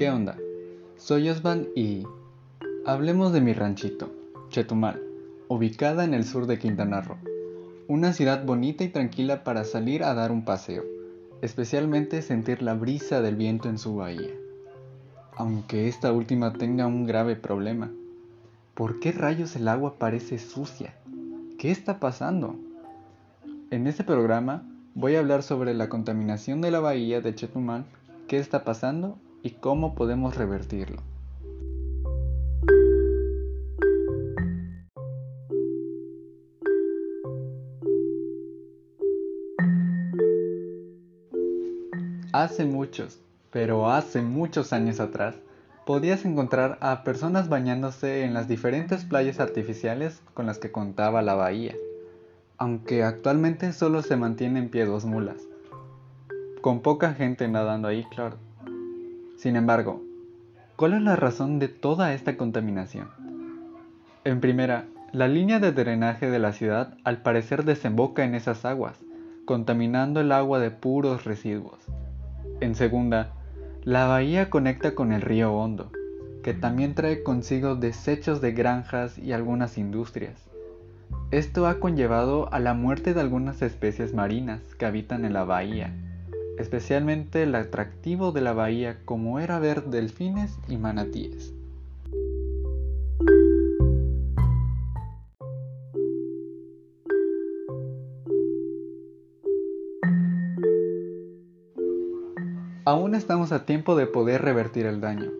¿Qué onda? Soy Osvan y hablemos de mi ranchito, Chetumal, ubicada en el sur de Quintana Roo. Una ciudad bonita y tranquila para salir a dar un paseo, especialmente sentir la brisa del viento en su bahía. Aunque esta última tenga un grave problema. ¿Por qué rayos el agua parece sucia? ¿Qué está pasando? En este programa voy a hablar sobre la contaminación de la bahía de Chetumal, qué está pasando y cómo podemos revertirlo. Hace muchos, pero hace muchos años atrás, podías encontrar a personas bañándose en las diferentes playas artificiales con las que contaba la bahía aunque actualmente solo se mantiene en pie dos mulas, con poca gente nadando ahí, claro. Sin embargo, ¿cuál es la razón de toda esta contaminación? En primera, la línea de drenaje de la ciudad al parecer desemboca en esas aguas, contaminando el agua de puros residuos. En segunda, la bahía conecta con el río Hondo, que también trae consigo desechos de granjas y algunas industrias. Esto ha conllevado a la muerte de algunas especies marinas que habitan en la bahía, especialmente el atractivo de la bahía como era ver delfines y manatíes. Aún estamos a tiempo de poder revertir el daño,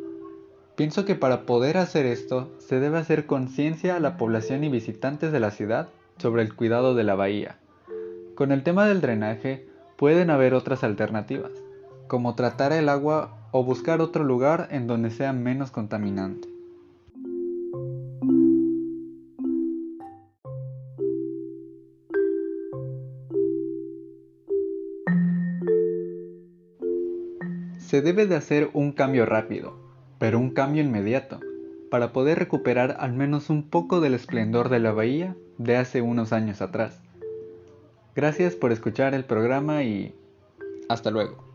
Pienso que para poder hacer esto se debe hacer conciencia a la población y visitantes de la ciudad sobre el cuidado de la bahía. Con el tema del drenaje pueden haber otras alternativas, como tratar el agua o buscar otro lugar en donde sea menos contaminante. Se debe de hacer un cambio rápido, pero un cambio inmediato, para poder recuperar al menos un poco del esplendor de la bahía de hace unos años atrás. Gracias por escuchar el programa y hasta luego.